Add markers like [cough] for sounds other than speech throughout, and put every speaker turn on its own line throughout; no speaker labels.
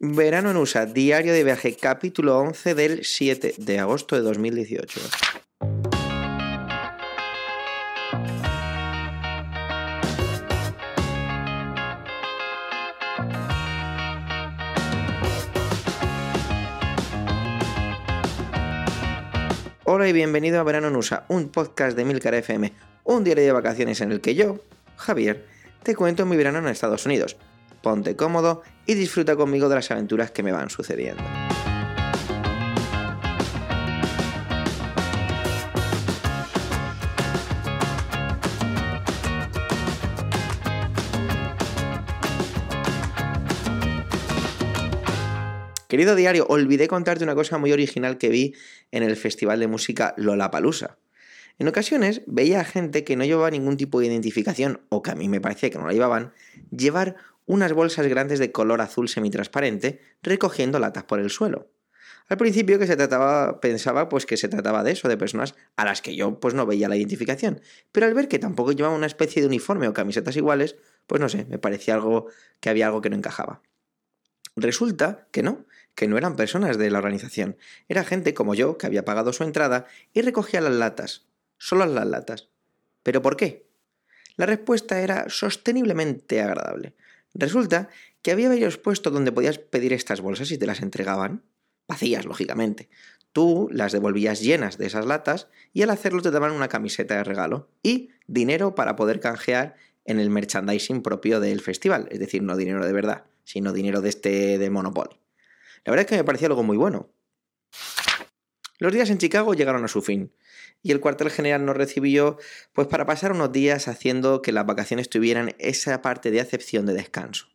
Verano en USA, diario de viaje, capítulo 11 del 7 de agosto de 2018. Hola y bienvenido a Verano en USA, un podcast de Milcar FM, un diario de vacaciones en el que yo, Javier, te cuento mi verano en Estados Unidos. Ponte cómodo y disfruta conmigo de las aventuras que me van sucediendo. Querido diario, olvidé contarte una cosa muy original que vi en el festival de música Lollapalooza. En ocasiones veía a gente que no llevaba ningún tipo de identificación, o que a mí me parecía que no la llevaban, llevar unas bolsas grandes de color azul semitransparente recogiendo latas por el suelo. Al principio que se trataba, pensaba pues que se trataba de eso, de personas a las que yo pues no veía la identificación, pero al ver que tampoco llevaban una especie de uniforme o camisetas iguales, pues no sé, me parecía algo que había algo que no encajaba. Resulta que no, que no eran personas de la organización, era gente como yo que había pagado su entrada y recogía las latas, solo las latas. ¿Pero por qué? La respuesta era sosteniblemente agradable. Resulta que había varios puestos donde podías pedir estas bolsas y te las entregaban, vacías, lógicamente. Tú las devolvías llenas de esas latas y al hacerlo te daban una camiseta de regalo y dinero para poder canjear en el merchandising propio del festival, es decir, no dinero de verdad, sino dinero de este de Monopoly. La verdad es que me parecía algo muy bueno. Los días en Chicago llegaron a su fin y el cuartel general nos recibió pues para pasar unos días haciendo que las vacaciones tuvieran esa parte de acepción de descanso.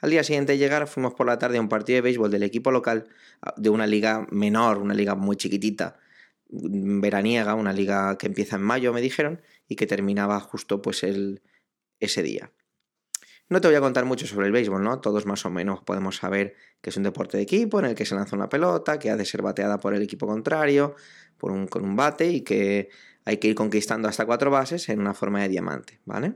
Al día siguiente de llegar fuimos por la tarde a un partido de béisbol del equipo local de una liga menor, una liga muy chiquitita, veraniega, una liga que empieza en mayo me dijeron y que terminaba justo pues el, ese día. No te voy a contar mucho sobre el béisbol, ¿no? Todos más o menos podemos saber que es un deporte de equipo en el que se lanza una pelota, que ha de ser bateada por el equipo contrario, por un, con un bate y que hay que ir conquistando hasta cuatro bases en una forma de diamante, ¿vale?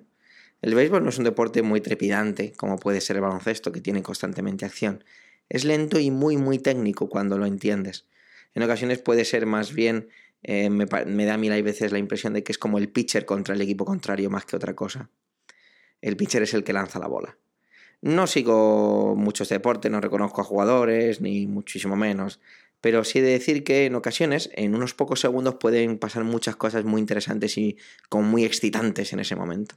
El béisbol no es un deporte muy trepidante como puede ser el baloncesto que tiene constantemente acción. Es lento y muy muy técnico cuando lo entiendes. En ocasiones puede ser más bien, eh, me, da a mí a veces la impresión de que es como el pitcher contra el equipo contrario más que otra cosa el pitcher es el que lanza la bola. No sigo muchos deportes, no reconozco a jugadores, ni muchísimo menos, pero sí he de decir que en ocasiones, en unos pocos segundos, pueden pasar muchas cosas muy interesantes y como muy excitantes en ese momento.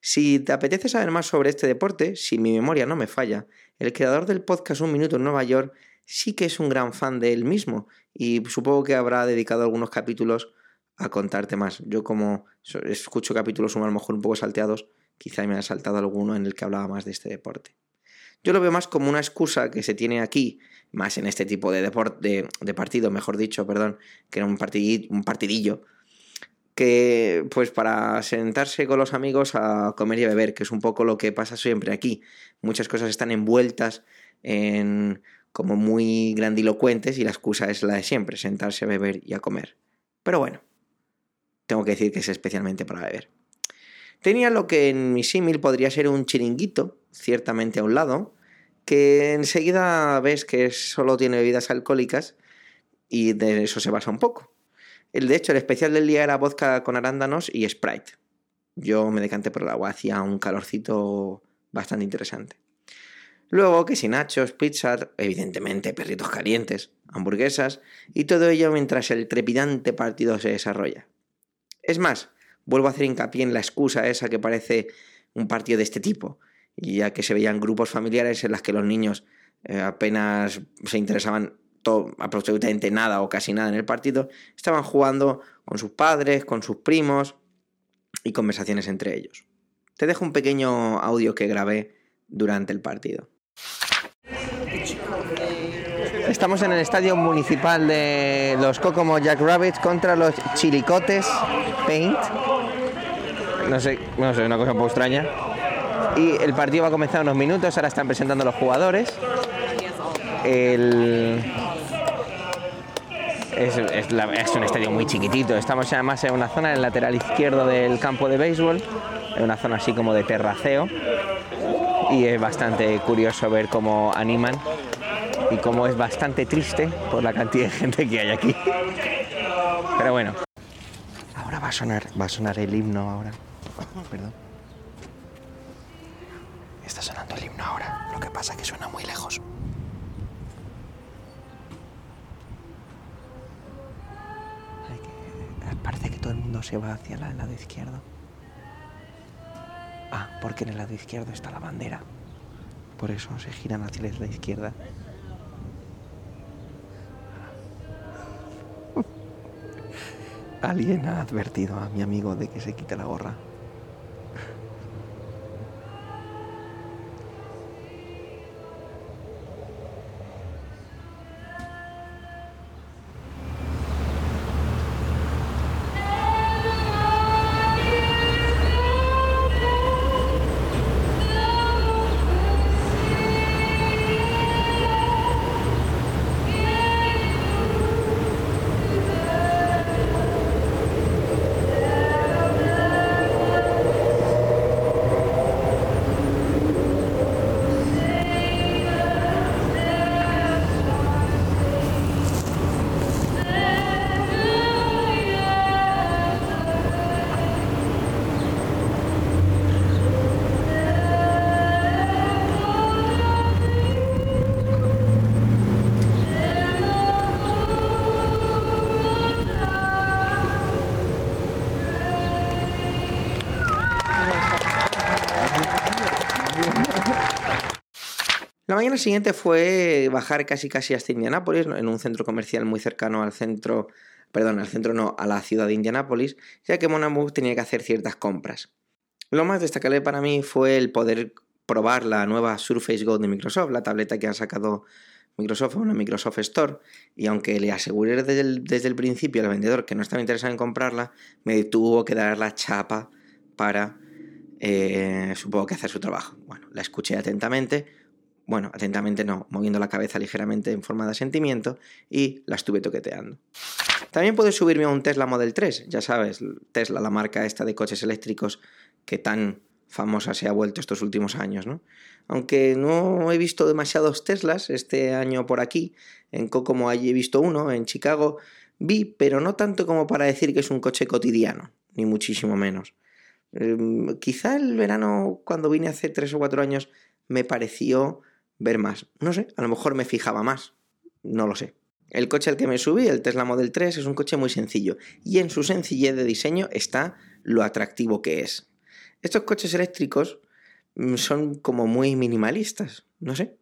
Si te apetece saber más sobre este deporte, si mi memoria no me falla, el creador del podcast Un Minuto en Nueva York sí que es un gran fan de él mismo y supongo que habrá dedicado algunos capítulos a contarte más. Yo como escucho capítulos a lo mejor un poco salteados, Quizá me ha saltado alguno en el que hablaba más de este deporte. Yo lo veo más como una excusa que se tiene aquí, más en este tipo de, deporte, de, partido, mejor dicho, perdón, que era un, un partidillo, que pues para sentarse con los amigos a comer y a beber, que es un poco lo que pasa siempre aquí. Muchas cosas están envueltas en como muy grandilocuentes y la excusa es la de siempre, sentarse a beber y a comer. Pero bueno, tengo que decir que es especialmente para beber. Tenía lo que en mi símil podría ser un chiringuito, ciertamente a un lado, que enseguida ves que solo tiene bebidas alcohólicas y de eso se basa un poco. El, de hecho, el especial del día era vodka con arándanos y Sprite. Yo me decanté por el agua, hacía un calorcito bastante interesante. Luego que si nachos, pizza, evidentemente perritos calientes, hamburguesas y todo ello mientras el trepidante partido se desarrolla. Es más, Vuelvo a hacer hincapié en la excusa esa que parece un partido de este tipo, ya que se veían grupos familiares en las que los niños eh, apenas se interesaban todo, absolutamente nada o casi nada en el partido, estaban jugando con sus padres, con sus primos y conversaciones entre ellos. Te dejo un pequeño audio que grabé durante el partido. Estamos en el estadio municipal de los Kokomo Jack Rabbits contra los Chilicotes Paint. No sé, no sé, una cosa un poco extraña. Y el partido va a comenzar en unos minutos, ahora están presentando los jugadores. El... Es, es, un estadio muy chiquitito. Estamos además en una zona en el lateral izquierdo del campo de béisbol, en una zona así como de terraceo. Y es bastante curioso ver cómo animan y como es bastante triste por la cantidad de gente que hay aquí. Pero bueno. Ahora va a sonar, va a sonar el himno ahora. Perdón. Está sonando el himno ahora. Lo que pasa es que suena muy lejos. Parece que todo el mundo se va hacia el lado izquierdo. Ah, porque en el lado izquierdo está la bandera. Por eso se giran hacia la izquierda. Alguien ha advertido a mi amigo de que se quite la gorra. La mañana siguiente fue bajar casi casi hasta Indianápolis, en un centro comercial muy cercano al centro, perdón, al centro no, a la ciudad de Indianápolis, ya que Monamuk tenía que hacer ciertas compras. Lo más destacable para mí fue el poder probar la nueva Surface Go de Microsoft, la tableta que ha sacado Microsoft, una Microsoft Store, y aunque le aseguré desde el, desde el principio al vendedor que no estaba interesado en comprarla, me tuvo que dar la chapa para, eh, supongo que hacer su trabajo. Bueno, la escuché atentamente, bueno, atentamente no, moviendo la cabeza ligeramente en forma de asentimiento y la estuve toqueteando. También puedes subirme a un Tesla Model 3, ya sabes, Tesla, la marca esta de coches eléctricos que tan famosa se ha vuelto estos últimos años, ¿no? Aunque no he visto demasiados Teslas este año por aquí, en Kokomo allí he visto uno, en Chicago vi, pero no tanto como para decir que es un coche cotidiano, ni muchísimo menos. Em, quizá el verano, cuando vine hace tres o cuatro años, me pareció ver más. No sé, a lo mejor me fijaba más. No lo sé. El coche al que me subí, el Tesla Model 3, es un coche muy sencillo y en su sencillez de diseño está lo atractivo que es. Estos coches eléctricos mm, son como muy minimalistas, no sé.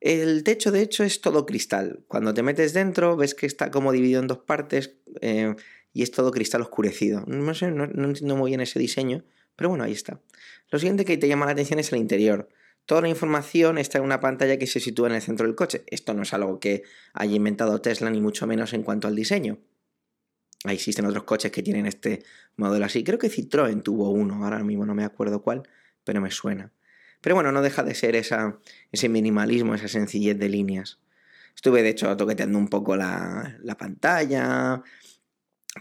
El techo de hecho es todo cristal. Cuando te metes dentro ves que está como dividido en dos partes eh, y es todo cristal oscurecido. No sé, no entiendo muy bien ese diseño, pero bueno, ahí está. Lo siguiente que te llama la atención es el interior. Toda la información está en una pantalla que se sitúa en el centro del coche. Esto no es algo que haya inventado Tesla, ni mucho menos en cuanto al diseño. Existen otros coches que tienen este modelo así. Creo que Citroën tuvo uno, ahora mismo no me acuerdo cuál, pero me suena. Pero bueno, no deja de ser esa, ese minimalismo, esa sencillez de líneas. Estuve de hecho toqueteando un poco la, la pantalla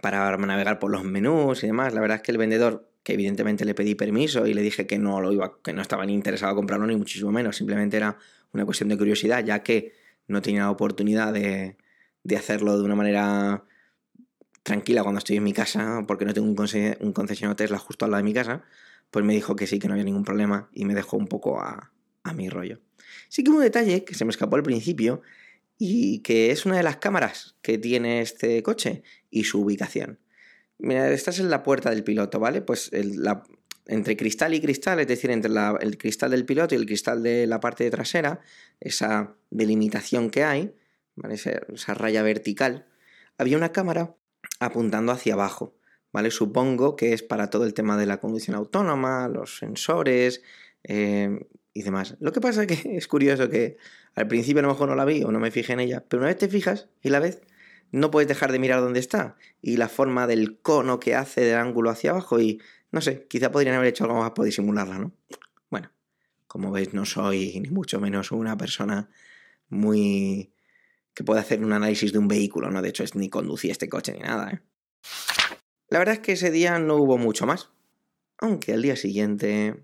para navegar por los menús y demás. La verdad es que el vendedor que evidentemente le pedí permiso y le dije que no lo iba, que no estaba ni interesado en comprarlo ni muchísimo menos, simplemente era una cuestión de curiosidad, ya que no tenía oportunidad de, de hacerlo de una manera tranquila cuando estoy en mi casa, porque no tengo un, concesionario Tesla justo al lado de mi casa, pues me dijo que sí, que no había ningún problema y me dejó un poco a, a mi rollo. Sí que un detalle que se me escapó al principio y que es una de las cámaras que tiene este coche y su ubicación. Mira, estás en la puerta del piloto, ¿vale? Pues entre cristal y cristal, es decir, entre el cristal del piloto y el cristal de la parte trasera, esa delimitación que hay, ¿vale? esa, raya vertical, había una cámara apuntando hacia abajo, ¿vale? Supongo que es para todo el tema de la conducción autónoma, los sensores eh, y demás. Lo que pasa es que [laughs] es curioso que al principio a lo mejor no la vi o no me fijé en ella, pero una vez te fijas y la ves, no puedes dejar de mirar dónde está y la forma del cono que hace del ángulo hacia abajo y no sé, quizá podrían haber hecho algo más para disimularla, ¿no? Bueno, como veis no soy ni mucho menos una persona muy que puede hacer un análisis de un vehículo, ¿no? De hecho, es ni conducía este coche ni nada, ¿eh? La verdad es que ese día no hubo mucho más. Aunque al día siguiente